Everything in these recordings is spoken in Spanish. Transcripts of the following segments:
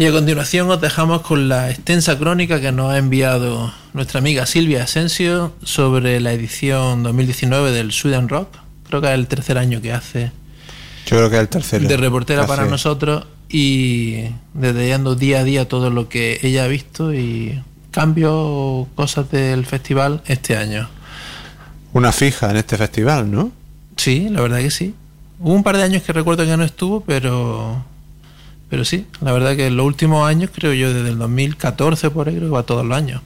Y a continuación os dejamos con la extensa crónica que nos ha enviado nuestra amiga Silvia Asensio sobre la edición 2019 del Sweden Rock. Creo que es el tercer año que hace. Yo creo que es el tercero. De reportera para nosotros y detallando día a día todo lo que ella ha visto y cambios o cosas del festival este año. Una fija en este festival, ¿no? Sí, la verdad que sí. Hubo un par de años que recuerdo que no estuvo, pero pero sí, la verdad que en los últimos años, creo yo, desde el 2014 por ahí, creo que va todos los años.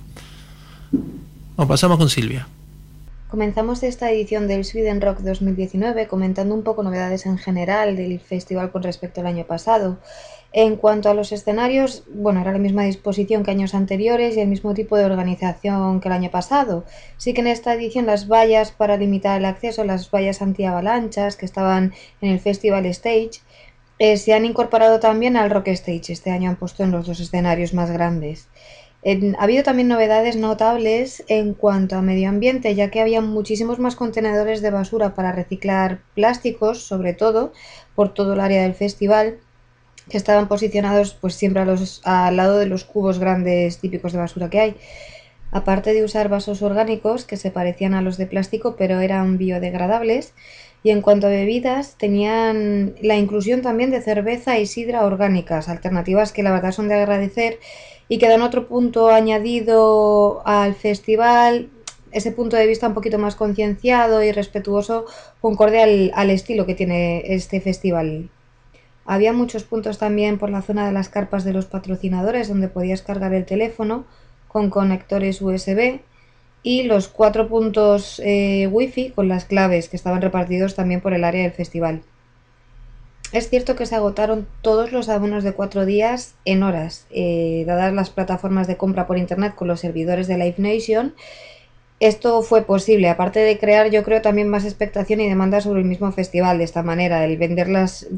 Nos pasamos con Silvia. Comenzamos esta edición del Sweden Rock 2019 comentando un poco novedades en general del festival con respecto al año pasado. En cuanto a los escenarios, bueno, era la misma disposición que años anteriores y el mismo tipo de organización que el año pasado. Sí que en esta edición las vallas para limitar el acceso, las vallas antiavalanchas que estaban en el Festival Stage, eh, se han incorporado también al Rock Stage. Este año han puesto en los dos escenarios más grandes. ha habido también novedades notables en cuanto a medio ambiente, ya que había muchísimos más contenedores de basura para reciclar plásticos, sobre todo por todo el área del festival que estaban posicionados pues siempre a los, al lado de los cubos grandes típicos de basura que hay. Aparte de usar vasos orgánicos que se parecían a los de plástico pero eran biodegradables, y en cuanto a bebidas, tenían la inclusión también de cerveza y sidra orgánicas, alternativas que la verdad son de agradecer y que dan otro punto añadido al festival, ese punto de vista un poquito más concienciado y respetuoso, concorde al, al estilo que tiene este festival. Había muchos puntos también por la zona de las carpas de los patrocinadores donde podías cargar el teléfono con conectores USB y los cuatro puntos eh, wifi con las claves que estaban repartidos también por el área del festival. Es cierto que se agotaron todos los abonos de cuatro días en horas, eh, dadas las plataformas de compra por internet con los servidores de Live Nation esto fue posible, aparte de crear yo creo también más expectación y demanda sobre el mismo festival de esta manera, el vender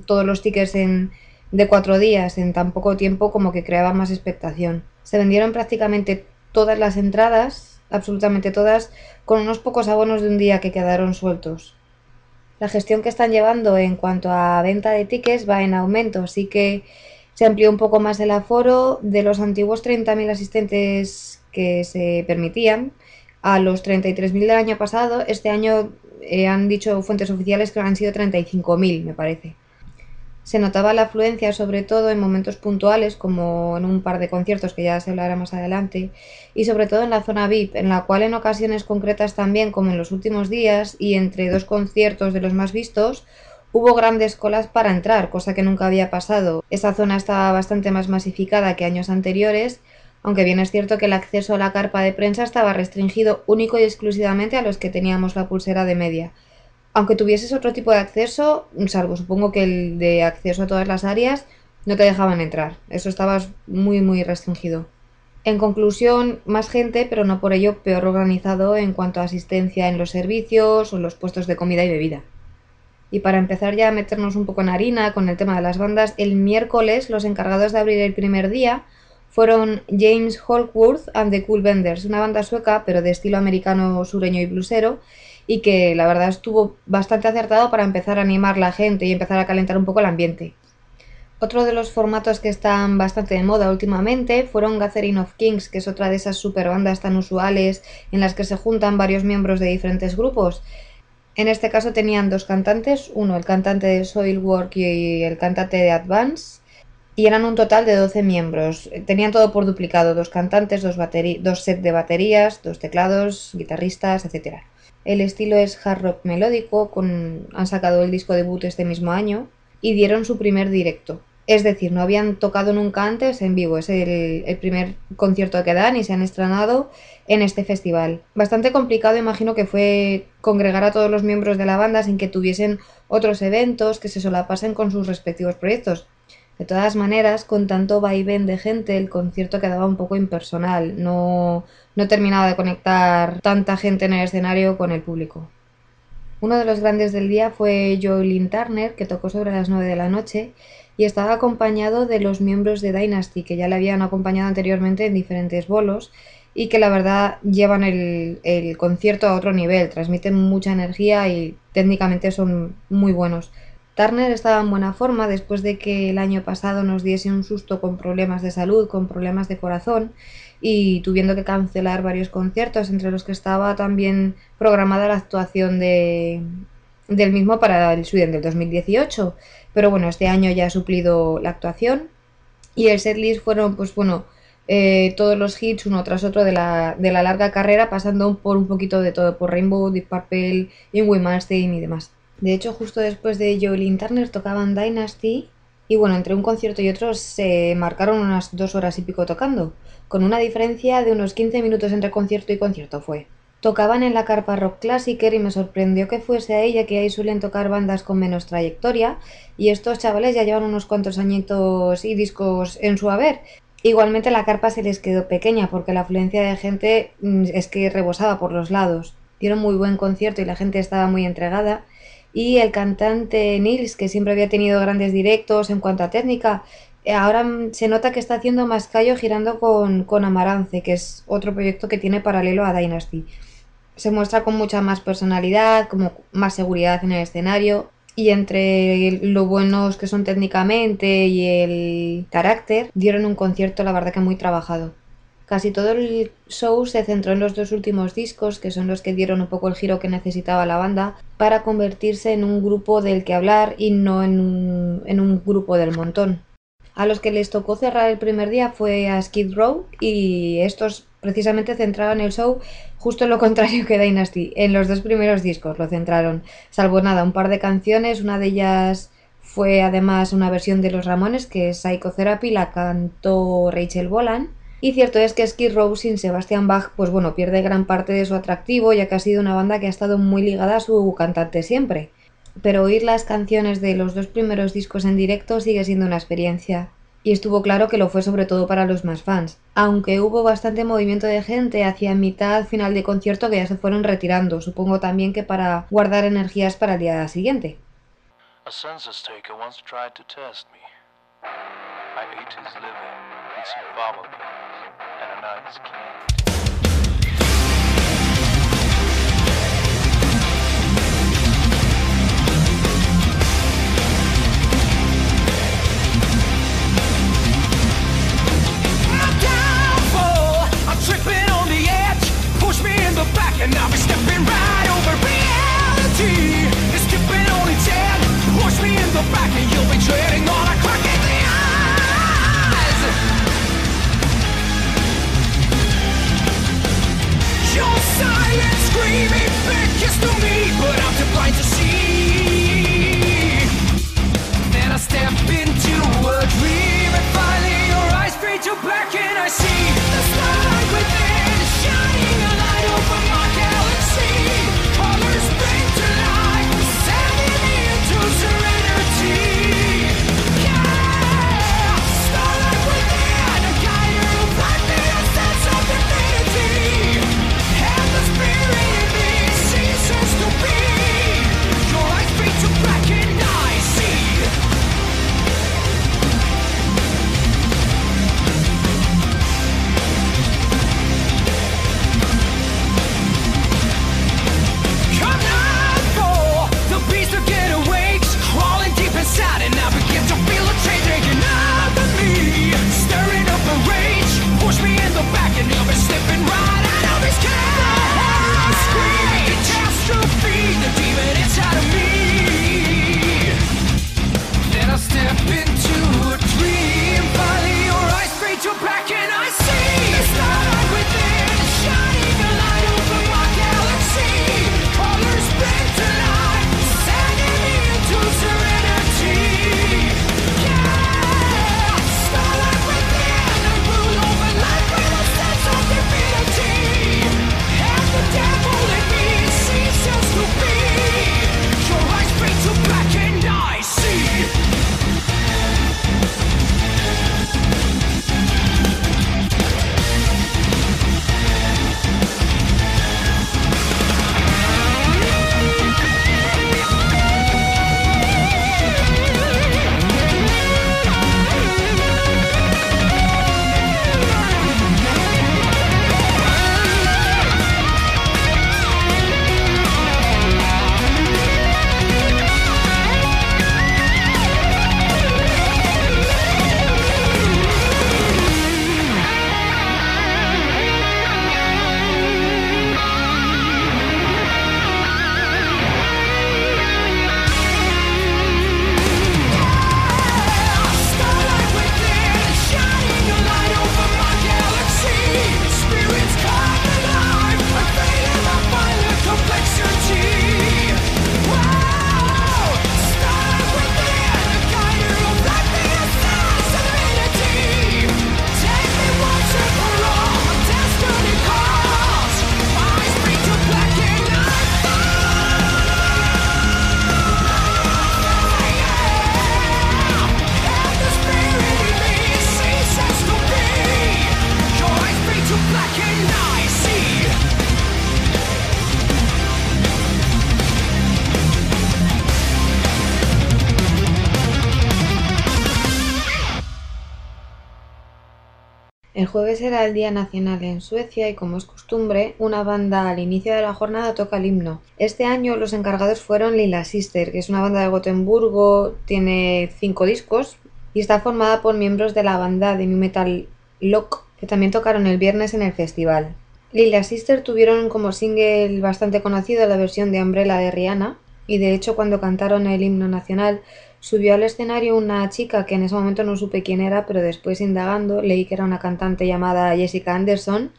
todos los tickets en, de cuatro días en tan poco tiempo como que creaba más expectación. Se vendieron prácticamente todas las entradas, absolutamente todas, con unos pocos abonos de un día que quedaron sueltos. La gestión que están llevando en cuanto a venta de tickets va en aumento, así que se amplió un poco más el aforo de los antiguos 30.000 asistentes que se permitían a los 33.000 del año pasado. Este año eh, han dicho fuentes oficiales que han sido 35.000, me parece. Se notaba la afluencia sobre todo en momentos puntuales, como en un par de conciertos que ya se hablará más adelante, y sobre todo en la zona VIP, en la cual en ocasiones concretas también, como en los últimos días, y entre dos conciertos de los más vistos, hubo grandes colas para entrar, cosa que nunca había pasado. Esa zona estaba bastante más masificada que años anteriores, aunque bien es cierto que el acceso a la carpa de prensa estaba restringido único y exclusivamente a los que teníamos la pulsera de media. Aunque tuvieses otro tipo de acceso, salvo supongo que el de acceso a todas las áreas, no te dejaban entrar. Eso estaba muy muy restringido. En conclusión, más gente, pero no por ello peor organizado en cuanto a asistencia en los servicios o los puestos de comida y bebida. Y para empezar ya a meternos un poco en harina con el tema de las bandas, el miércoles los encargados de abrir el primer día fueron James Holkworth and the Cool Benders, una banda sueca pero de estilo americano sureño y blusero y que la verdad estuvo bastante acertado para empezar a animar la gente y empezar a calentar un poco el ambiente. Otro de los formatos que están bastante de moda últimamente fueron Gathering of Kings, que es otra de esas super bandas tan usuales en las que se juntan varios miembros de diferentes grupos. En este caso tenían dos cantantes, uno el cantante de Soilwork y el cantante de Advance, y eran un total de 12 miembros. Tenían todo por duplicado, dos cantantes, dos, dos sets de baterías, dos teclados, guitarristas, etc. El estilo es hard rock melódico, con... han sacado el disco debut este mismo año y dieron su primer directo. Es decir, no habían tocado nunca antes en vivo, es el, primer concierto que dan y se han estrenado en este festival. Bastante complicado, imagino que fue congregar a todos los miembros de la banda sin que tuviesen otros eventos que se solapasen con sus respectivos proyectos. De todas maneras, con tanto vaivén de gente, el concierto quedaba un poco impersonal, no, no terminaba de conectar tanta gente en el escenario con el público. Uno de los grandes del día fue Joelyn Turner, que tocó sobre las 9 de la noche y estaba acompañado de los miembros de Dynasty, que ya le habían acompañado anteriormente en diferentes bolos y que la verdad llevan el, el concierto a otro nivel, transmiten mucha energía y técnicamente son muy buenos. Turner estaba en buena forma después de que el año pasado nos diese un susto con problemas de salud, con problemas de corazón y tuviendo que cancelar varios conciertos, entre los que estaba también programada la actuación de, del mismo para el Sweden del 2018. Pero bueno, este año ya ha suplido la actuación y el setlist fueron, pues bueno, eh, todos los hits uno tras otro de la, de la larga carrera, pasando por un poquito de todo, por Rainbow, Deep Purple, Ingrid Malmsteen y demás. De hecho, justo después de Joelin Turner tocaban Dynasty y bueno, entre un concierto y otro se marcaron unas dos horas y pico tocando, con una diferencia de unos 15 minutos entre concierto y concierto fue. Tocaban en la carpa rock clásica y me sorprendió que fuese a ella que ahí suelen tocar bandas con menos trayectoria y estos chavales ya llevan unos cuantos añitos y discos en su haber. Igualmente la carpa se les quedó pequeña porque la afluencia de gente mm, es que rebosaba por los lados. Dieron muy buen concierto y la gente estaba muy entregada y el cantante Nils, que siempre había tenido grandes directos en cuanto a técnica, ahora se nota que está haciendo más callo girando con, con Amarance, que es otro proyecto que tiene paralelo a Dynasty. Se muestra con mucha más personalidad, como más seguridad en el escenario y entre lo buenos que son técnicamente y el carácter, dieron un concierto la verdad que muy trabajado. Casi todo el show se centró en los dos últimos discos, que son los que dieron un poco el giro que necesitaba la banda, para convertirse en un grupo del que hablar y no en un, en un grupo del montón. A los que les tocó cerrar el primer día fue a Skid Row y estos precisamente centraron el show justo lo contrario que Dynasty. En los dos primeros discos lo centraron, salvo nada, un par de canciones, una de ellas fue además una versión de Los Ramones, que es Psychotherapy, la cantó Rachel Bolan y cierto es que Skid Row sin Sebastian Bach, pues bueno, pierde gran parte de su atractivo, ya que ha sido una banda que ha estado muy ligada a su cantante siempre. Pero oír las canciones de los dos primeros discos en directo sigue siendo una experiencia. Y estuvo claro que lo fue sobre todo para los más fans, aunque hubo bastante movimiento de gente hacia mitad final de concierto que ya se fueron retirando, supongo también que para guardar energías para el día siguiente. nice can. tripping And I'll be stepping right over reality. It's only ten. Push me in the back and you'll be on a Your screaming to me But I'm blind to see. Then I step into a dream And finally your eyes fade to black. Era el Día Nacional en Suecia y como es costumbre, una banda al inicio de la jornada toca el himno. Este año los encargados fueron Lila Sister, que es una banda de Gotemburgo, tiene cinco discos y está formada por miembros de la banda de new metal Lock, que también tocaron el viernes en el festival. Lila Sister tuvieron como single bastante conocido la versión de Umbrella de Rihanna, y de hecho cuando cantaron el himno nacional subió al escenario una chica que en ese momento no supe quién era, pero después indagando leí que era una cantante llamada Jessica Anderson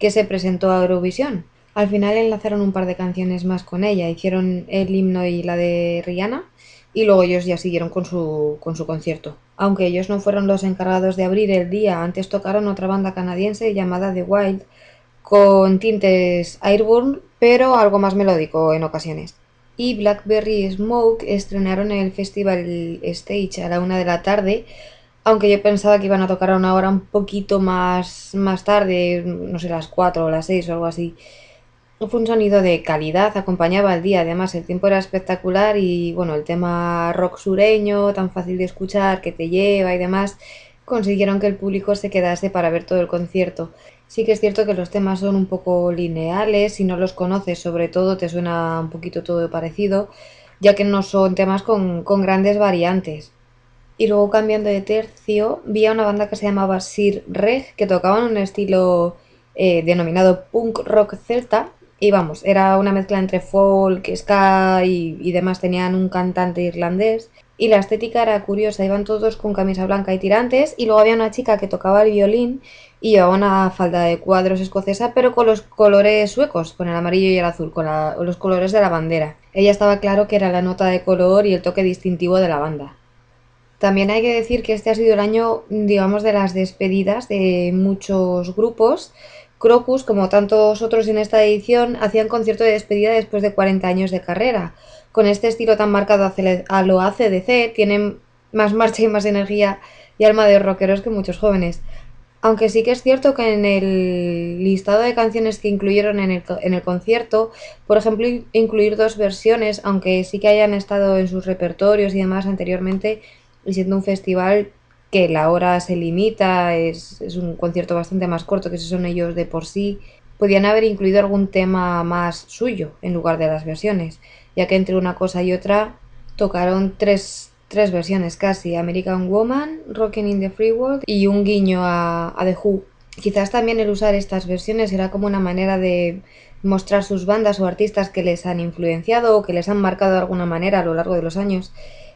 que se presentó a Eurovisión. Al final enlazaron un par de canciones más con ella, hicieron el himno y la de Rihanna y luego ellos ya siguieron con su, con su concierto. Aunque ellos no fueron los encargados de abrir el día, antes tocaron otra banda canadiense llamada The Wild con tintes Airborne, pero algo más melódico en ocasiones y Blackberry Smoke estrenaron el festival Stage a la una de la tarde, aunque yo pensaba que iban a tocar a una hora un poquito más, más tarde, no sé, las 4 o las 6 o algo así. Fue un sonido de calidad, acompañaba el día, además el tiempo era espectacular y bueno, el tema rock sureño, tan fácil de escuchar, que te lleva y demás, consiguieron que el público se quedase para ver todo el concierto. Sí que es cierto que los temas son un poco lineales, si no los conoces sobre todo te suena un poquito todo parecido, ya que no son temas con, grandes variantes. Y luego cambiando de tercio, vi a una banda que se llamaba Sir Reg, que tocaban un estilo eh, denominado punk rock celta. Y vamos, era una mezcla entre folk, ska y, y demás. Tenían un cantante irlandés y la estética era curiosa, iban todos con camisa blanca y tirantes y luego había una chica que tocaba el violín y llevaba una falda de cuadros escocesa pero con los colores suecos, con el amarillo y el azul, con los colores de la bandera. Ella estaba claro que era la nota de color y el toque distintivo de la banda. También hay que decir que este ha sido el año, digamos, de las despedidas de muchos grupos. Crocus, como tantos otros en esta edición, hacían concierto de despedida después de 40 años de carrera con este estilo tan marcado a lo ACDC, tienen más marcha y más energía y alma de rockeros que muchos jóvenes. Aunque sí que es cierto que en el listado de canciones que incluyeron en el, en el, concierto, por ejemplo, incluir dos versiones, aunque sí que hayan estado en sus repertorios y demás anteriormente, y siendo un festival que la hora se limita, es, es un concierto bastante más corto que si son ellos de por sí, podían haber incluido algún tema más suyo en lugar de las versiones ya que entre una cosa y otra tocaron tres, versiones casi, American Woman, Rocking in the Free World y un guiño a, The Who. Quizás también el usar estas versiones era como una manera de mostrar sus bandas o artistas que les han influenciado o que les han marcado de alguna manera a lo largo de los años.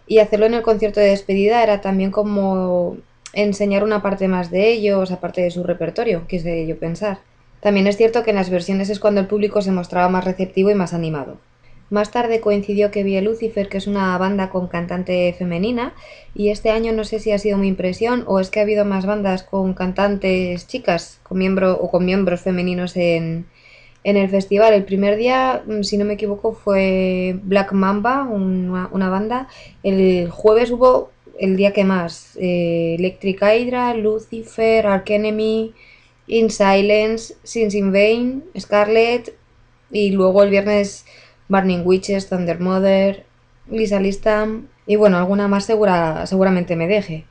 Y hacerlo en el concierto de despedida era también como enseñar una parte más de ellos, aparte de su repertorio, quise yo pensar. También es cierto que en las versiones es cuando el público se mostraba más receptivo y más animado. Más tarde coincidió que vi a Lucifer, que es una banda con cantante femenina, y este año no sé si ha sido mi impresión o es que ha habido más bandas con cantantes chicas con miembro, o con miembros femeninos en, en el festival. El primer día, mm, si no me equivoco, fue Black Mamba, una, banda. El jueves hubo el día que más, eh, Electric Hydra, Lucifer, Ark Enemy, In Silence, Sins in Vain, Scarlet, y luego el viernes Burning Witches, Thunder Mother, Lisa Listam y bueno, alguna más segura, seguramente me deje.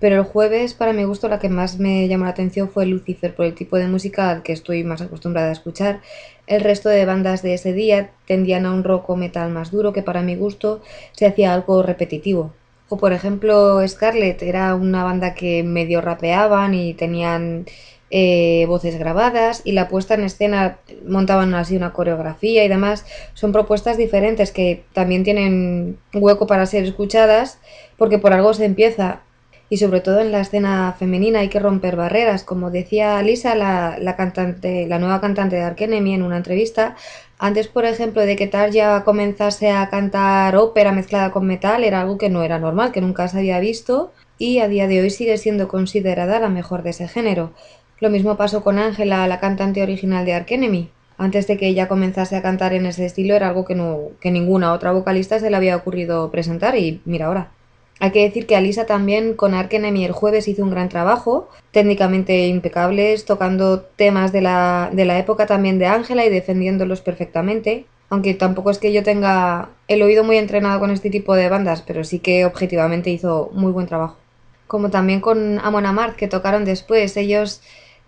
Pero el jueves, para mi gusto, la que más me llamó la atención fue Lucifer, por el tipo de música que estoy más acostumbrada a escuchar. El resto de bandas de ese día tendían a un rock o metal más duro, que para mi gusto se hacía algo repetitivo. O por ejemplo, Scarlett era una banda que medio rapeaban y tenían eh, voces grabadas y la puesta en escena montaban así una coreografía y demás. Son propuestas diferentes que también tienen hueco para ser escuchadas porque por algo se empieza y sobre todo en la escena femenina hay que romper barreras. Como decía Lisa, la, la cantante, la nueva cantante de Arkenemy en una entrevista, antes, por ejemplo, de que ya comenzase a cantar ópera mezclada con metal, era algo que no era normal, que nunca se había visto y a día de hoy sigue siendo considerada la mejor de ese género. Lo mismo pasó con Ángela, la cantante original de Ark Enemy. Antes de que ella comenzase a cantar en ese estilo era algo que, no, que ninguna otra vocalista se le había ocurrido presentar y mira ahora. Hay que decir que Alisa también con Ark Enemy el jueves hizo un gran trabajo, técnicamente impecables, tocando temas de la, de la época también de Ángela y defendiéndolos perfectamente. Aunque tampoco es que yo tenga el oído muy entrenado con este tipo de bandas, pero sí que objetivamente hizo muy buen trabajo. Como también con Amon Amarth que tocaron después, ellos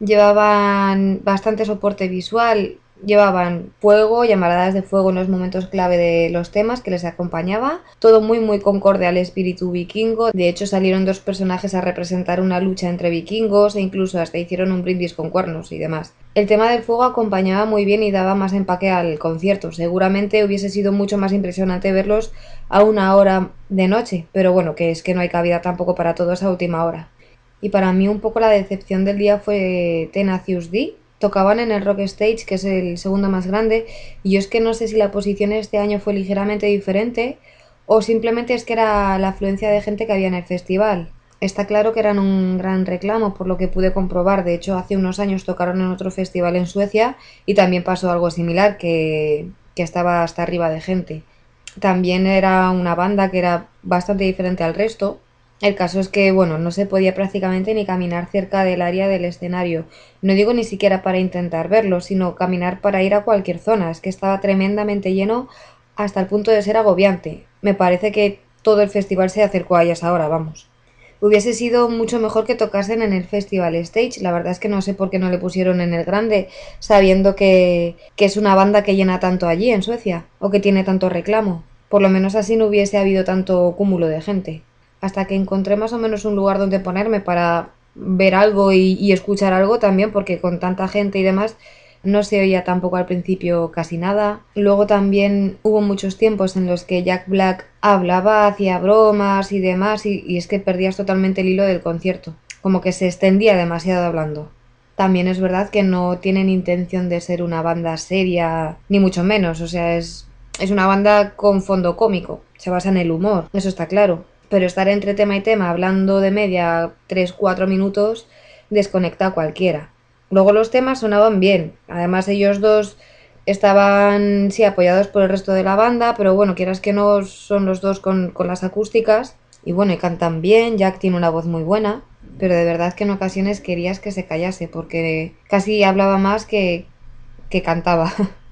llevaban bastante soporte visual, llevaban fuego, llamaradas de fuego en los momentos clave de los temas que les acompañaba, todo muy muy concorde al espíritu vikingo, de hecho salieron dos personajes a representar una lucha entre vikingos e incluso hasta hicieron un brindis con cuernos y demás. El tema del fuego acompañaba muy bien y daba más empaque al concierto, seguramente hubiese sido mucho más impresionante verlos a una hora de noche, pero bueno, que es que no hay cabida tampoco para todos a última hora. Y para mí un poco la decepción del día fue Tenacious D, tocaban en el Rock Stage, que es el segundo más grande, y yo es que no sé si la posición este año fue ligeramente diferente o simplemente es que era la afluencia de gente que había en el festival. Está claro que eran un gran reclamo, por lo que pude comprobar. De hecho, hace unos años tocaron en otro festival en Suecia y también pasó algo similar, que, que estaba hasta arriba de gente. También era una banda que era bastante diferente al resto, el caso es que, bueno, no se podía prácticamente ni caminar cerca del área del escenario. No digo ni siquiera para intentar verlo, sino caminar para ir a cualquier zona. Es que estaba tremendamente lleno hasta el punto de ser agobiante. Me parece que todo el festival se acercó a ellas ahora, vamos. Hubiese sido mucho mejor que tocasen en el Festival Stage. La verdad es que no sé por qué no le pusieron en el grande, sabiendo que, que es una banda que llena tanto allí en Suecia, o que tiene tanto reclamo. Por lo menos así no hubiese habido tanto cúmulo de gente hasta que encontré más o menos un lugar donde ponerme para ver algo y, escuchar algo también, porque con tanta gente y demás no se oía tampoco al principio casi nada. Luego también hubo muchos tiempos en los que Jack Black hablaba, hacía bromas y demás, y, y, es que perdías totalmente el hilo del concierto, como que se extendía demasiado hablando. También es verdad que no tienen intención de ser una banda seria, ni mucho menos, o sea, es, es una banda con fondo cómico, se basa en el humor, eso está claro pero estar entre tema y tema hablando de media 3-4 minutos desconecta a cualquiera. Luego los temas sonaban bien, además ellos dos estaban sí apoyados por el resto de la banda, pero bueno, quieras que no son los dos con, con las acústicas y bueno, y cantan bien, Jack tiene una voz muy buena, pero de verdad que en ocasiones querías que se callase porque casi hablaba más que, que cantaba.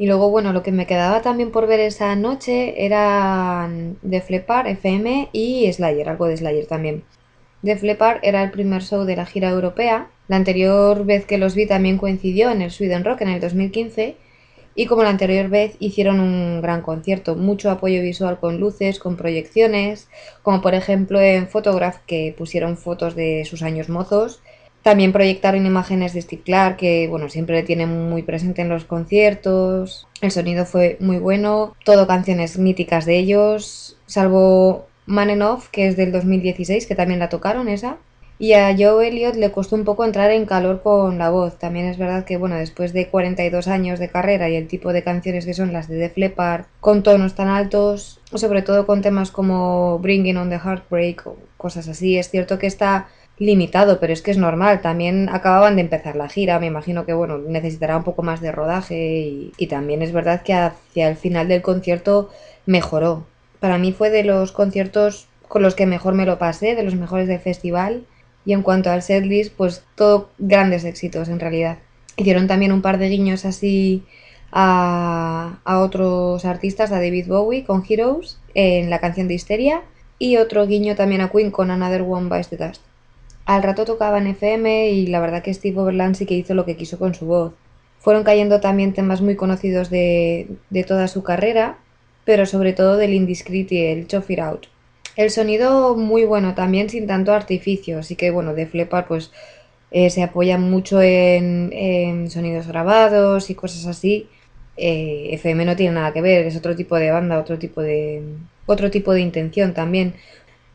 Y luego, bueno, lo que me quedaba también por ver esa noche eran The Flepar, FM y Slayer, algo de Slayer también. The Flepar era el primer show de la gira europea. La anterior vez que los vi también coincidió en el Sweden Rock en el 2015. Y como la anterior vez hicieron un gran concierto, mucho apoyo visual con luces, con proyecciones, como por ejemplo en Photograph que pusieron fotos de sus años mozos también proyectaron imágenes de Steve Clark, que bueno, siempre le tiene muy presente en los conciertos. El sonido fue muy bueno, todo canciones míticas de ellos, salvo Man and Off, que es del 2016, que también la tocaron esa. Y a Joe Elliott le costó un poco entrar en calor con la voz. También es verdad que, bueno, después de 42 años de carrera y el tipo de canciones que son las de Def Leppard, con tonos tan altos, sobre todo con temas como Bringing on the Heartbreak o cosas así, es cierto que está limitado, pero es que es normal. También acababan de empezar la gira, me imagino que bueno, necesitará un poco más de rodaje y, también es verdad que hacia el final del concierto mejoró. Para mí fue de los conciertos con los que mejor me lo pasé, de los mejores del festival. Y en cuanto al setlist, pues todo grandes éxitos en realidad. Hicieron también un par de guiños así a, a otros artistas, a David Bowie con Heroes en la canción de Histeria y otro guiño también a Queen con Another One Bites the Dust. Al rato tocaba en FM y la verdad que Steve Overland sí que hizo lo que quiso con su voz. Fueron cayendo también temas muy conocidos de, toda su carrera, pero sobre todo del Indiscreet y el Chuff It Out. El sonido muy bueno también sin tanto artificio, así que bueno, de Flepar pues eh, se apoya mucho en, sonidos grabados y cosas así. Eh, FM no tiene nada que ver, es otro tipo de banda, otro tipo de otro tipo de intención también.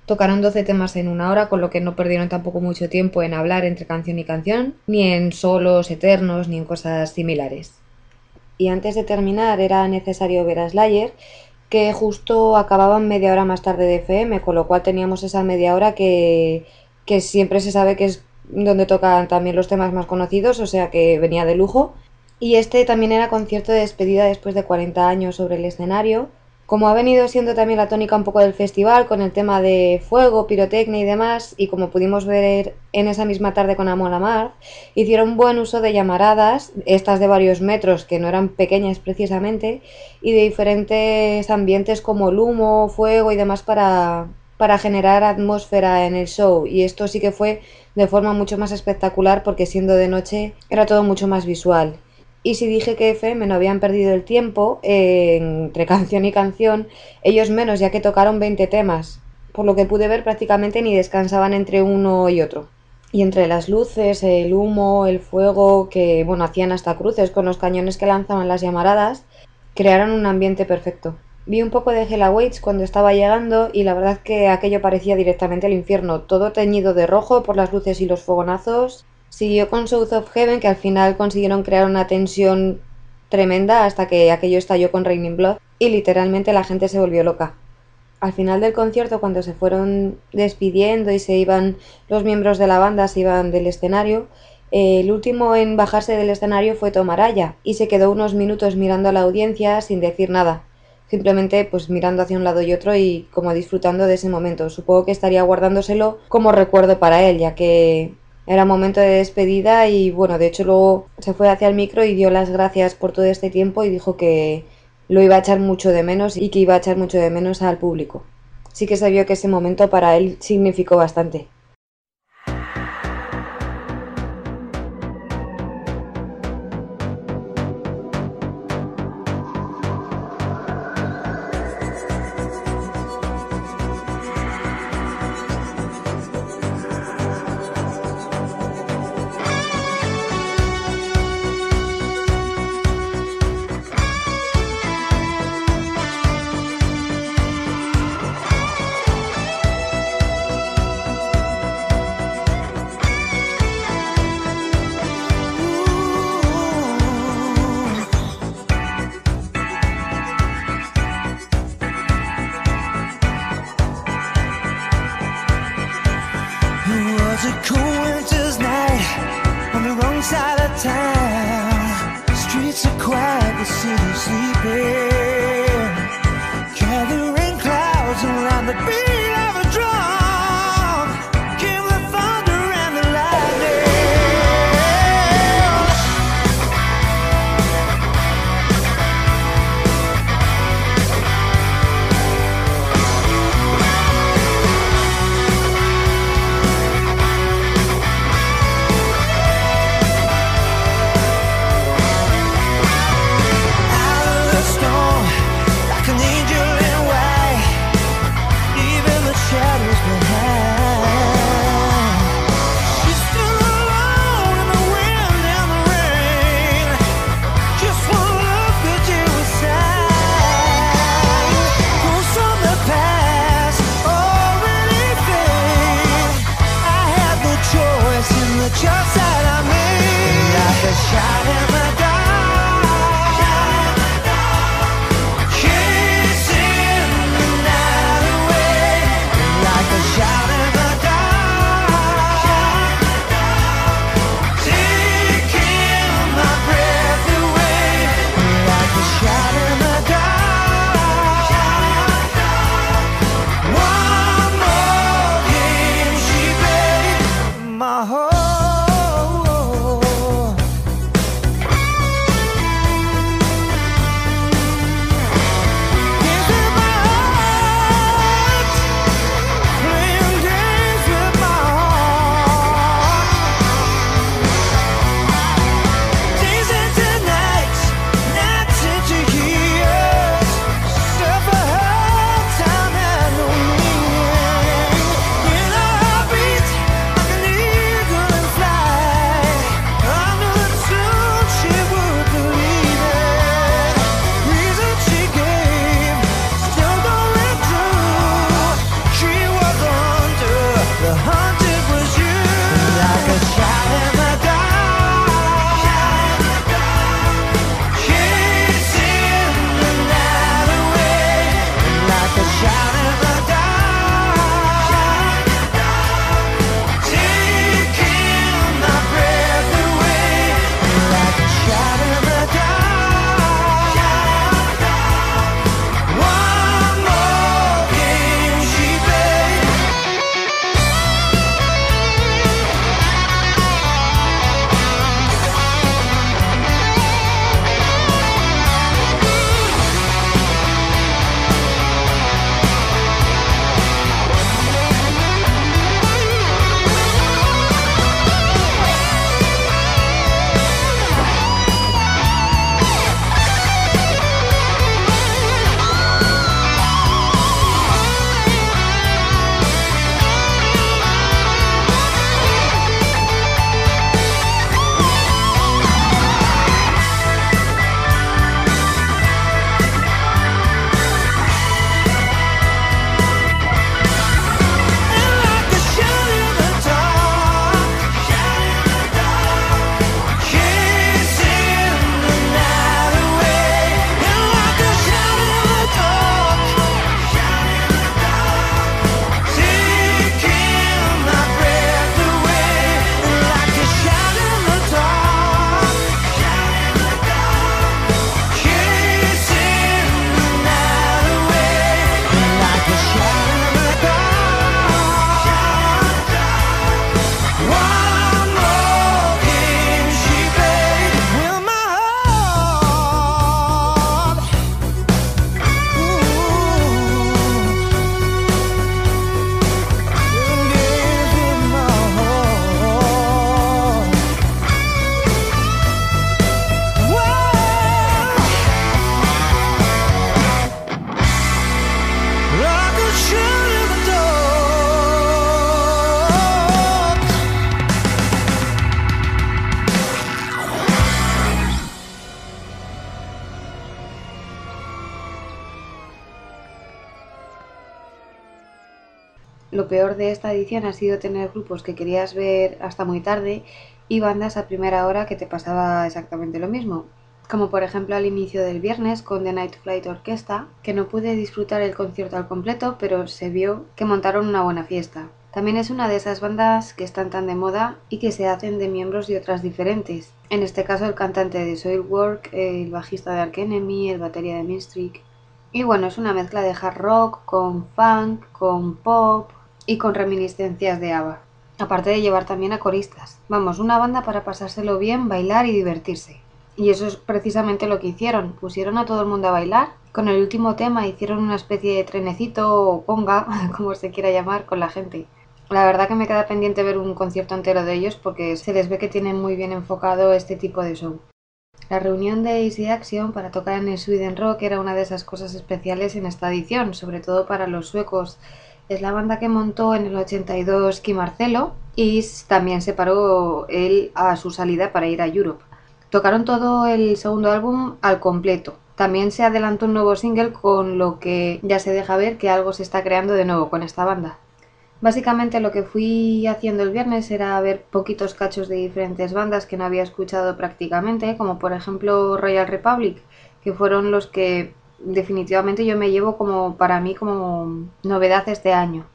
Tocaron 12 temas en una hora, con lo que no perdieron tampoco mucho tiempo en hablar entre canción y canción, ni en solos eternos, ni en cosas similares. Y antes de terminar era necesario ver a Slayer, que justo acababan media hora más tarde de FM, con lo cual teníamos esa media hora que, que siempre se sabe que es donde tocan también los temas más conocidos, o sea que venía de lujo. Y este también era concierto de despedida después de 40 años sobre el escenario, como ha venido siendo también la tónica un poco del festival con el tema de fuego, pirotecnia y demás, y como pudimos ver en esa misma tarde con Amor Mar, hicieron buen uso de llamaradas, estas de varios metros que no eran pequeñas precisamente, y de diferentes ambientes como el humo, fuego y demás para, para generar atmósfera en el show y esto sí que fue de forma mucho más espectacular porque siendo de noche era todo mucho más visual. Y si dije que FM no habían perdido el tiempo eh, entre canción y canción, ellos menos ya que tocaron 20 temas, por lo que pude ver prácticamente ni descansaban entre uno y otro. Y entre las luces, el humo, el fuego, que bueno, hacían hasta cruces con los cañones que lanzaban las llamaradas, crearon un ambiente perfecto. Vi un poco de Hella Waits cuando estaba llegando y la verdad que aquello parecía directamente el infierno, todo teñido de rojo por las luces y los fogonazos. Siguió con South of Heaven que al final consiguieron crear una tensión tremenda hasta que aquello estalló con Raining Blood y literalmente la gente se volvió loca. Al final del concierto, cuando se fueron despidiendo y se iban los miembros de la banda, se iban del escenario, el último en bajarse del escenario fue Tomaraya y se quedó unos minutos mirando a la audiencia sin decir nada simplemente pues mirando hacia un lado y otro y como disfrutando de ese momento. Supongo que estaría guardándoselo como recuerdo para él, ya que era momento de despedida y bueno, de hecho luego se fue hacia el micro y dio las gracias por todo este tiempo y dijo que lo iba a echar mucho de menos y que iba a echar mucho de menos al público. Sí que se vio que ese momento para él significó bastante. Lo peor de esta edición ha sido tener grupos que querías ver hasta muy tarde y bandas a primera hora que te pasaba exactamente lo mismo. Como por ejemplo al inicio del viernes con The Night Flight Orquesta, que no pude disfrutar el concierto al completo, pero se vio que montaron una buena fiesta. También es una de esas bandas que están tan de moda y que se hacen de miembros de otras diferentes. En este caso el cantante de Soilwork, el bajista de Ark Enemy, el batería de Minstreak. Y bueno, es una mezcla de hard rock con funk, con pop y con reminiscencias de ABBA. Aparte de llevar también a coristas. Vamos, una banda para pasárselo bien, bailar y divertirse. Y eso es precisamente lo que hicieron. Pusieron a todo el mundo a bailar. Con el último tema hicieron una especie de trenecito o ponga, como se quiera llamar, con la gente. La verdad que me queda pendiente ver un concierto entero de ellos porque se les ve que tienen muy bien enfocado este tipo de show. La reunión de Easy Action para tocar en el Sweden Rock era una de esas cosas especiales en esta edición, sobre todo para los suecos. Es la banda que montó en el 82 Kim Marcelo y también se paró él a su salida para ir a Europe. Tocaron todo el segundo álbum al completo. También se adelantó un nuevo single con lo que ya se deja ver que algo se está creando de nuevo con esta banda. Básicamente lo que fui haciendo el viernes era ver poquitos cachos de diferentes bandas que no había escuchado prácticamente, como por ejemplo Royal Republic, que fueron los que definitivamente yo me llevo como para mí como novedad este año.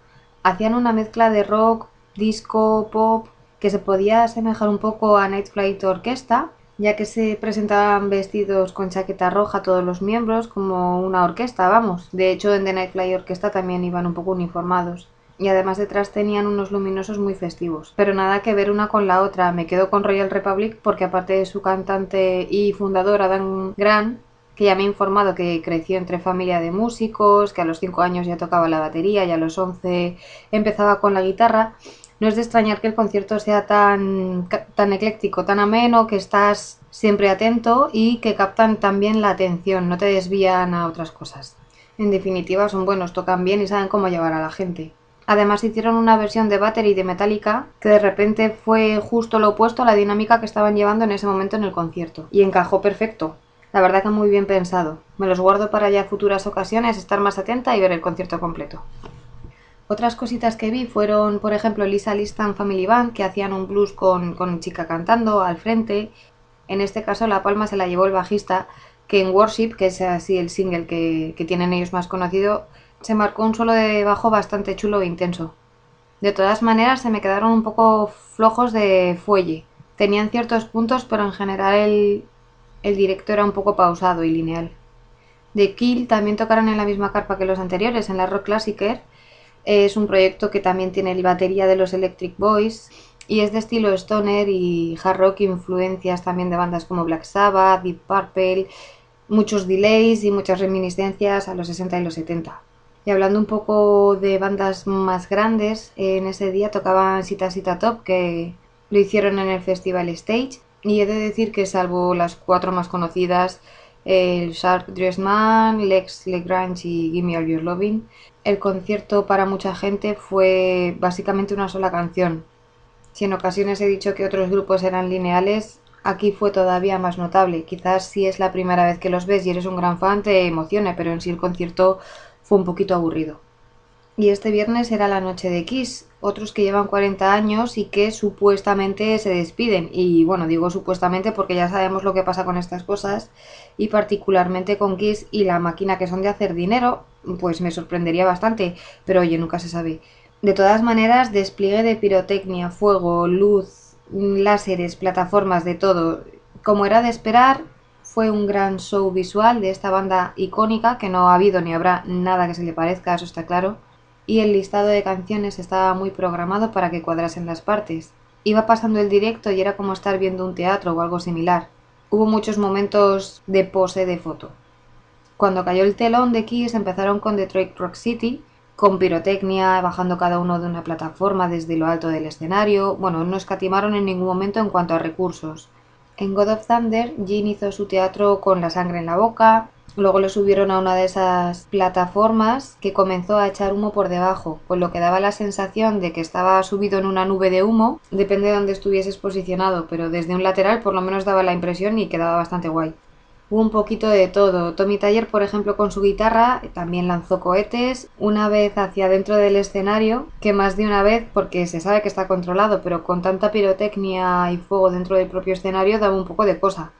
Hacían una mezcla de rock, disco, pop, que se podía asemejar un poco a Night Flight Orquesta, ya que se presentaban vestidos con chaqueta roja todos los miembros, como una orquesta, vamos. De hecho, en The Night Flight Orquesta también iban un poco uniformados y además detrás tenían unos luminosos muy festivos. Pero nada que ver una con la otra, me quedo con Royal Republic porque aparte de su cantante y fundador Adam Grant, que ya me ha informado que creció entre familia de músicos, que a los 5 años ya tocaba la batería y a los 11 empezaba con la guitarra, no es de extrañar que el concierto sea tan, tan ecléctico, tan ameno, que estás siempre atento y que captan también la atención, no te desvían a otras cosas. En definitiva, son buenos, tocan bien y saben cómo llevar a la gente. Además hicieron una versión de Battery de Metallica que de repente fue justo lo opuesto a la dinámica que estaban llevando en ese momento en el concierto. Y encajó perfecto. La verdad que muy bien pensado. Me los guardo para ya futuras ocasiones, estar más atenta y ver el concierto completo. Otras cositas que vi fueron, por ejemplo, Lisa Listan Family Band, que hacían un blues con, con chica cantando al frente. En este caso, la palma se la llevó el bajista, que en Worship, que es así el single que, que tienen ellos más conocido, se marcó un solo de bajo bastante chulo e intenso. De todas maneras, se me quedaron un poco flojos de fuelle. Tenían ciertos puntos, pero en general el, el directo era un poco pausado y lineal. The Kill también tocaron en la misma carpa que los anteriores, en la Rock Classicer. Es un proyecto que también tiene la batería de los Electric Boys y es de estilo stoner y hard rock, influencias también de bandas como Black Sabbath, Deep Purple, muchos delays y muchas reminiscencias a los 60 y los 70. Y hablando un poco de bandas más grandes, en ese día tocaban Sita Sita Top, que lo hicieron en el Festival Stage. Y he de decir que salvo las cuatro más conocidas, el Shark Dressman, Lex Legrange y Gimme All Your Loving, el concierto para mucha gente fue básicamente una sola canción. Si en ocasiones he dicho que otros grupos eran lineales, aquí fue todavía más notable. Quizás si es la primera vez que los ves y eres un gran fan te emocione, pero en sí el concierto fue un poquito aburrido. Y este viernes era la noche de Kiss, otros que llevan 40 años y que supuestamente se despiden. Y bueno, digo supuestamente porque ya sabemos lo que pasa con estas cosas y particularmente con Kiss y la máquina que son de hacer dinero, pues me sorprendería bastante, pero oye, nunca se sabe. De todas maneras, despliegue de pirotecnia, fuego, luz, láseres, plataformas, de todo. Como era de esperar, fue un gran show visual de esta banda icónica, que no ha habido ni habrá nada que se le parezca, eso está claro, y el listado de canciones estaba muy programado para que cuadrasen las partes. Iba pasando el directo y era como estar viendo un teatro o algo similar. Hubo muchos momentos de pose de foto. Cuando cayó el telón de Kiss empezaron con Detroit Rock City, con pirotecnia, bajando cada uno de una plataforma desde lo alto del escenario. Bueno, no escatimaron en ningún momento en cuanto a recursos. En God of Thunder, Jean hizo su teatro con la sangre en la boca, luego lo subieron a una de esas plataformas que comenzó a echar humo por debajo, con lo que daba la sensación de que estaba subido en una nube de humo, depende de dónde estuvieses posicionado, pero desde un lateral por lo menos daba la impresión y quedaba bastante guay. Hubo un poquito de todo. Tommy Taller, por ejemplo, con su guitarra también lanzó cohetes, una vez hacia dentro del escenario, que más de una vez, porque se sabe que está controlado, pero con tanta pirotecnia y fuego dentro del propio escenario daba un poco de cosa.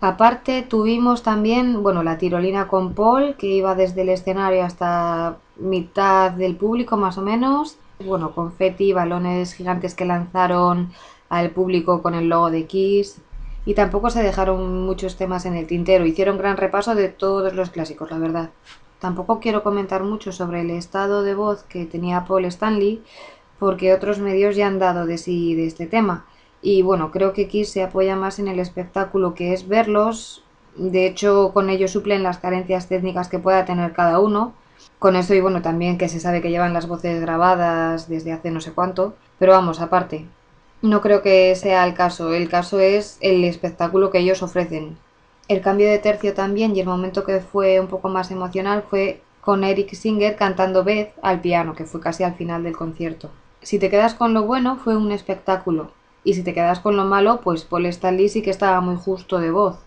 Aparte tuvimos también, bueno, la tirolina con Paul, que iba desde el escenario hasta mitad del público más o menos. Bueno, confeti, balones gigantes que lanzaron al público con el logo de Kiss y tampoco se dejaron muchos temas en el tintero. Hicieron gran repaso de todos los clásicos, la verdad. Tampoco quiero comentar mucho sobre el estado de voz que tenía Paul Stanley, porque otros medios ya han dado de sí de este tema. Y bueno, creo que Kiss se apoya más en el espectáculo que es verlos. De hecho, con ello suplen las carencias técnicas que pueda tener cada uno. Con eso y bueno, también que se sabe que llevan las voces grabadas desde hace no sé cuánto. Pero vamos, aparte, no creo que sea el caso. El caso es el espectáculo que ellos ofrecen. El cambio de tercio también y el momento que fue un poco más emocional fue con Eric Singer cantando Beth al piano, que fue casi al final del concierto. Si te quedas con lo bueno, fue un espectáculo. Y si te quedas con lo malo, pues Paul Stanley sí que estaba muy justo de voz.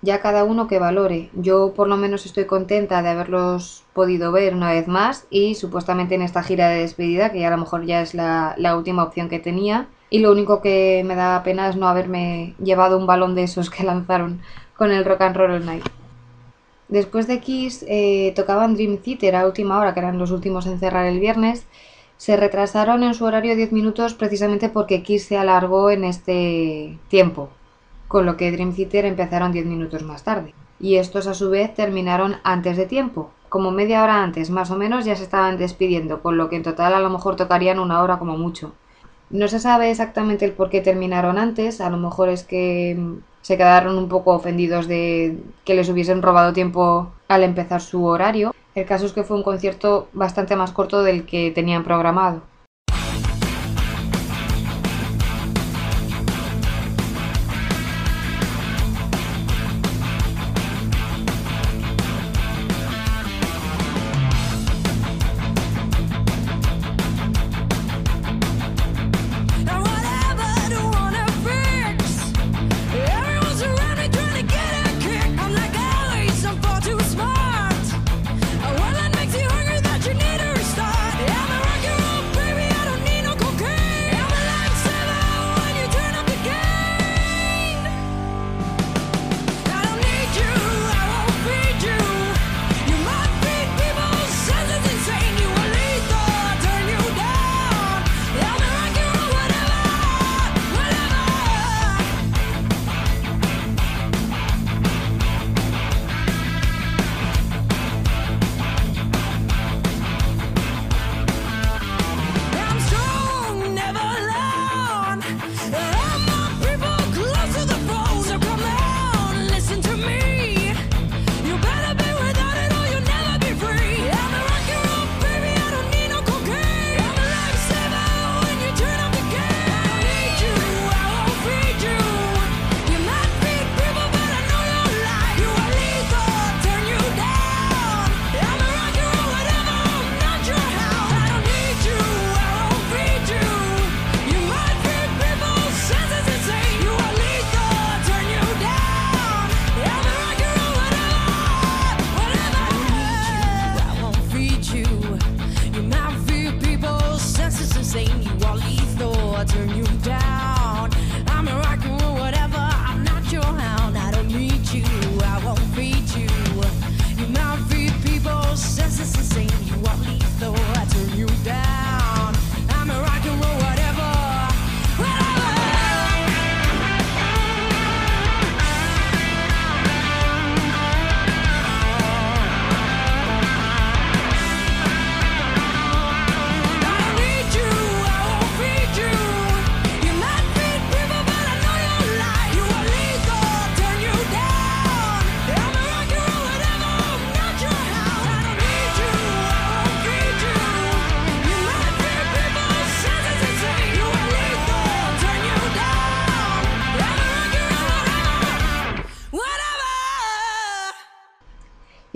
Ya cada uno que valore. Yo por lo menos estoy contenta de haberlos podido ver una vez más y supuestamente en esta gira de despedida, que a lo mejor ya es la, la última opción que tenía, y lo único que me da pena es no haberme llevado un balón de esos que lanzaron con el Rock and Roll Night. Después de Kiss eh, tocaban Dream Theater a última hora, que eran los últimos en cerrar el viernes. Se retrasaron en su horario 10 minutos precisamente porque Kiss se alargó en este tiempo, con lo que Dream Theater empezaron 10 minutos más tarde. Y estos a su vez terminaron antes de tiempo, como media hora antes más o menos ya se estaban despidiendo, con lo que en total a lo mejor tocarían una hora como mucho. No se sabe exactamente el por qué terminaron antes, a lo mejor es que mm, se quedaron un poco ofendidos de que les hubiesen robado tiempo al empezar su horario. El caso es que fue un concierto bastante más corto del que tenían programado.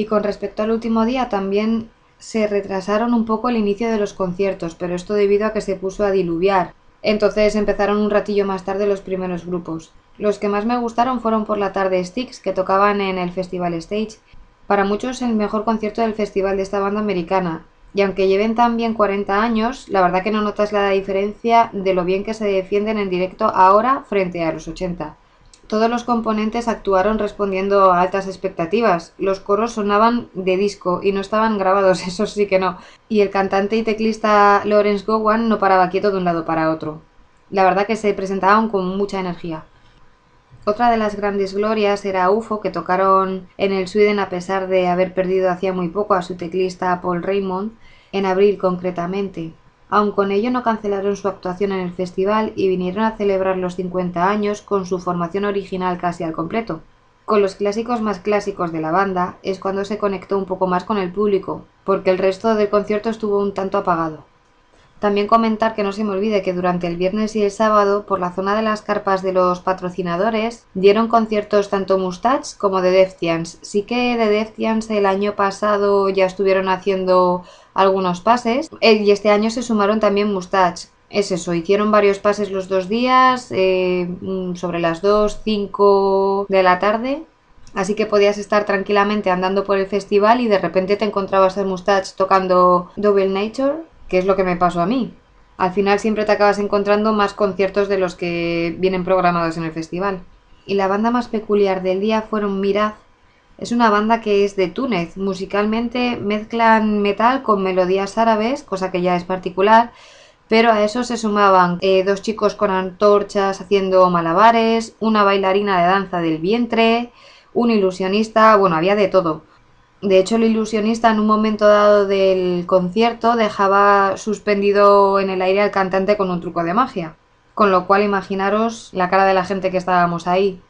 Con respecto al último día también se retrasaron un poco el inicio de los conciertos, pero esto debido a que se puso a diluviar. Entonces empezaron un ratillo más tarde los primeros grupos. Los que más me gustaron fueron por la tarde Sticks, que tocaban en el Festival Stage. Para muchos el mejor concierto del festival de esta banda americana. Y aunque lleven también 40 años, la verdad que no notas la diferencia de lo bien que se defienden en directo ahora frente a los 80. Todos los componentes actuaron respondiendo a altas expectativas. Los coros sonaban de disco y no estaban grabados, eso sí que no. Y el cantante y teclista Lawrence Gowan no paraba quieto de un lado para otro. La verdad que se presentaban con mucha energía. Otra de las grandes glorias era UFO, que tocaron en el Sweden a pesar de haber perdido hacía muy poco a su teclista Paul Raymond, en abril concretamente. Aun con ello no cancelaron su actuación en el festival y vinieron a celebrar los 50 años con su formación original casi al completo. Con los clásicos más clásicos de la banda es cuando se conectó un poco más con el público, porque el resto del concierto estuvo un tanto apagado. También comentar que no se me olvide que durante el viernes y el sábado, por la zona de las carpas de los patrocinadores, dieron conciertos tanto Mustache como de Deftians. Sí que de Deftians el año pasado ya estuvieron haciendo algunos pases eh, y este año se sumaron también Mustache. Es eso, hicieron varios pases los dos días, eh, mm, sobre las 2, 5 de la tarde. Así que podías estar tranquilamente andando por el festival y de repente te encontrabas al Mustache tocando Double Nature que es lo que me pasó a mí. Al final siempre te acabas encontrando más conciertos de los que vienen programados en el festival. Y la banda más peculiar del día fueron Mirad. Es una banda que es de Túnez. Musicalmente mezclan metal con melodías árabes, cosa que ya es particular, pero a eso se sumaban eh, dos chicos con antorchas haciendo malabares, una bailarina de danza del vientre, un ilusionista, bueno, había de todo. De hecho, el ilusionista en un momento dado del concierto dejaba suspendido en el aire al cantante con un truco de magia. Con lo cual imaginaros la cara de la gente que estábamos ahí.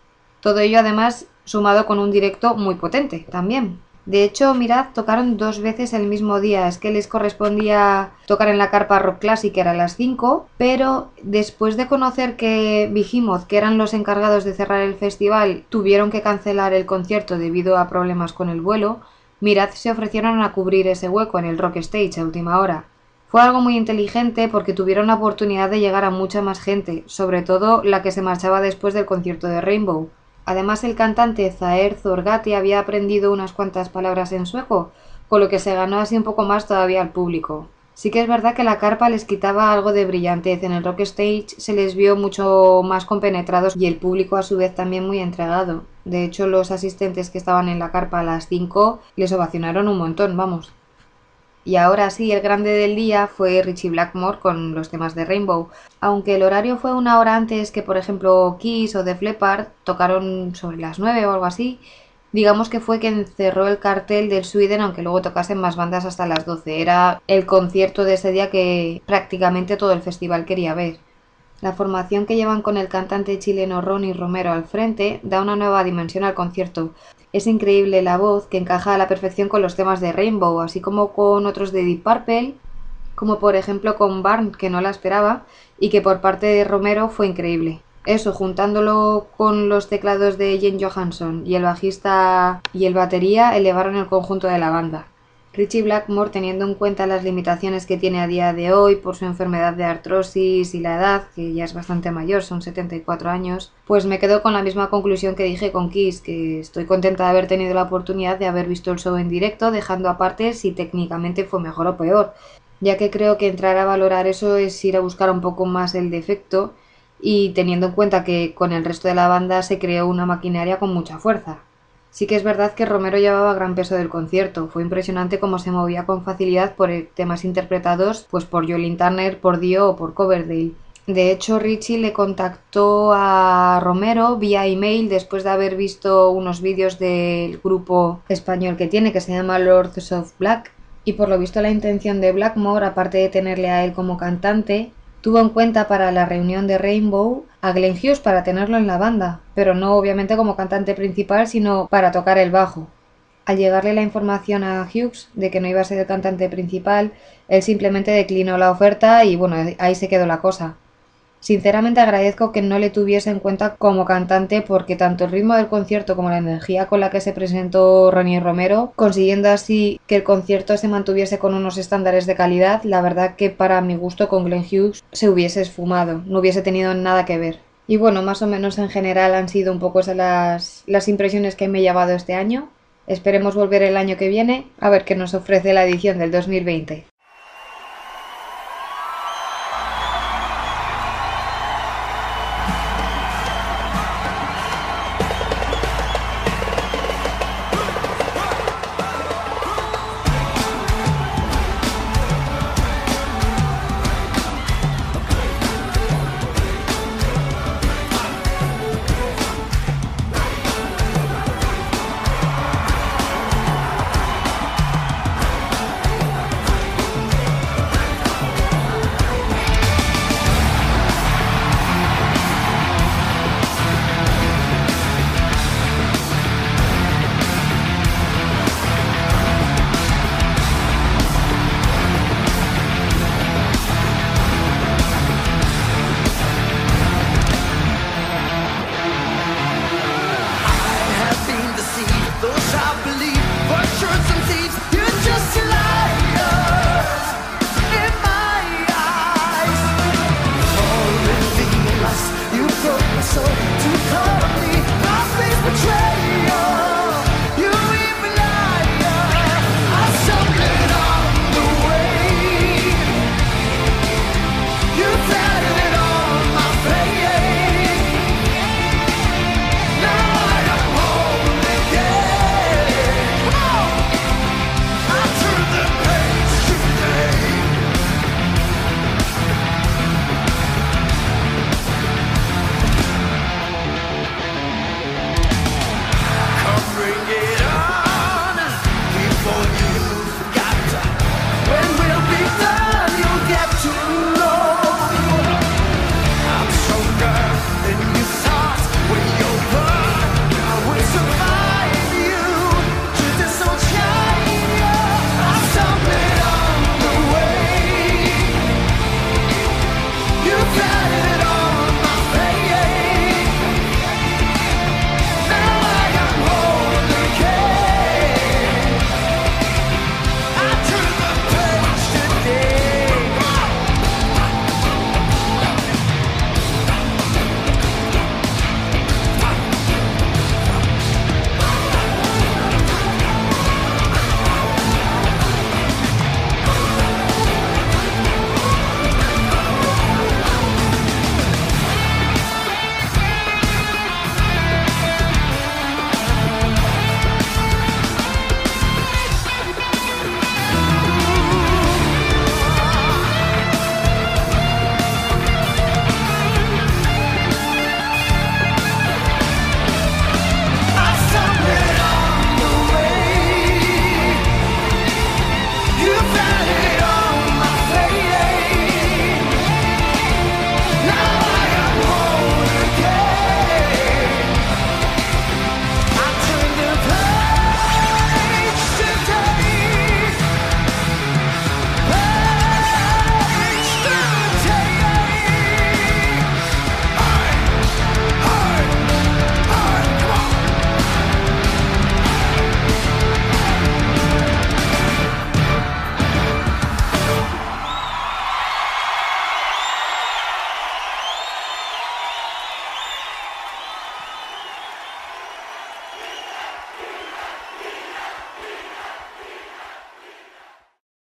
Todo ello además sumado con un directo muy potente también. De hecho, mirad, tocaron dos veces el mismo día. Es que les correspondía tocar en la carpa rock clásica a las 5, pero después de conocer que Behemoth, que eran los encargados de cerrar el festival, tuvieron que cancelar el concierto debido a problemas con el vuelo, Mirad se ofrecieron a cubrir ese hueco en el Rock Stage a última hora. Fue algo muy inteligente porque tuvieron la oportunidad de llegar a mucha más gente, sobre todo la que se marchaba después del concierto de Rainbow. Además, el cantante Zaer Zorgati había aprendido unas cuantas palabras en sueco, con lo que se ganó así un poco más todavía al público. Sí que es verdad que la carpa les quitaba algo de brillantez. En el rock stage se les vio mucho más compenetrados y el público a su vez también muy entregado. De hecho, los asistentes que estaban en la carpa a las 5 les ovacionaron un montón, vamos. Y ahora sí, el grande del día fue Richie Blackmore con los temas de Rainbow. Aunque el horario fue una hora antes que, por ejemplo, Kiss o The Leppard tocaron sobre las 9 o algo así, digamos que fue quien cerró el cartel del Sweden, aunque luego tocasen más bandas hasta las 12. Era el concierto de ese día que prácticamente todo el festival quería ver. La formación que llevan con el cantante chileno Ronnie Romero al frente da una nueva dimensión al concierto. Es increíble la voz que encaja a la perfección con los temas de Rainbow, así como con otros de Deep Purple, como por ejemplo con Barn, que no la esperaba, y que por parte de Romero fue increíble eso, juntándolo con los teclados de Jane Johansson y el bajista y el batería, elevaron el conjunto de la banda. Richie Blackmore, teniendo en cuenta las limitaciones que tiene a día de hoy por su enfermedad de artrosis y la edad, que ya es bastante mayor, son 74 años, pues me quedo con la misma conclusión que dije con Kiss, que estoy contenta de haber tenido la oportunidad de haber visto el show en directo, dejando aparte si técnicamente fue mejor o peor, ya que creo que entrar a valorar eso es ir a buscar un poco más el defecto y teniendo en cuenta que con el resto de la banda se creó una maquinaria con mucha fuerza. Sí que es verdad que Romero llevaba gran peso del concierto, fue impresionante cómo se movía con facilidad por temas interpretados pues por Jolene Turner, por Dio o por Coverdale. De hecho, Richie le contactó a Romero vía email después de haber visto unos vídeos del grupo español que tiene que se llama Lords of Black y por lo visto la intención de Blackmore, aparte de tenerle a él como cantante, Tuvo en cuenta para la reunión de Rainbow a Glenn Hughes para tenerlo en la banda, pero no obviamente como cantante principal, sino para tocar el bajo. Al llegarle la información a Hughes de que no iba a ser el cantante principal, él simplemente declinó la oferta y bueno, ahí se quedó la cosa. Sinceramente agradezco que no le tuviese en cuenta como cantante porque tanto el ritmo del concierto como la energía con la que se presentó Ronnie Romero, consiguiendo así que el concierto se mantuviese con unos estándares de calidad, la verdad que para mi gusto con Glenn Hughes se hubiese esfumado, no hubiese tenido nada que ver. Y bueno, más o menos en general han sido un poco esas las, impresiones que me he llevado este año. Esperemos volver el año que viene a ver qué nos ofrece la edición del 2020.